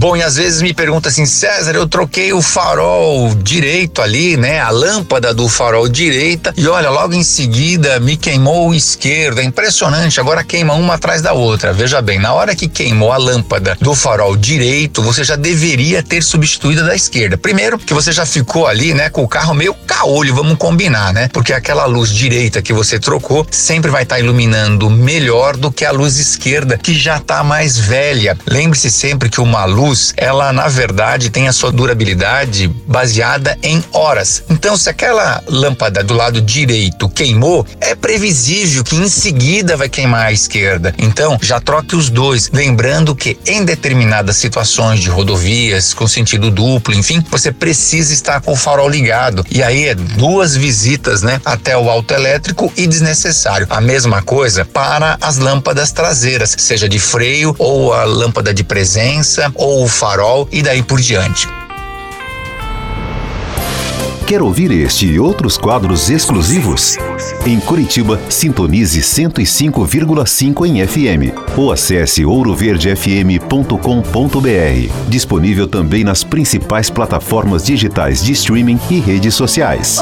Bom, e às vezes me pergunta assim, César, eu troquei o farol direito ali, né? A lâmpada do farol direita e olha, logo em seguida me queimou o esquerdo. É impressionante, agora queima uma atrás da outra. Veja bem, na hora que queimou a lâmpada do farol direito, você já deveria ter substituído da esquerda. Primeiro, que você já ficou ali, né, com o carro meio caolho, vamos combinar, né? Porque aquela luz direita que você trocou sempre vai estar tá iluminando melhor do que a luz esquerda, que já está mais velha. Lembre-se sempre que uma luz luz, ela na verdade tem a sua durabilidade baseada em horas. Então, se aquela lâmpada do lado direito queimou, é previsível que em seguida vai queimar a esquerda. Então, já troque os dois, lembrando que em determinadas situações de rodovias com sentido duplo, enfim, você precisa estar com o farol ligado. E aí é duas visitas, né, até o alto elétrico e desnecessário. A mesma coisa para as lâmpadas traseiras, seja de freio ou a lâmpada de presença ou o farol e daí por diante. Quer ouvir este e outros quadros exclusivos? Em Curitiba, sintonize 105,5 em FM ou acesse ouroverdefm.com.br. Disponível também nas principais plataformas digitais de streaming e redes sociais.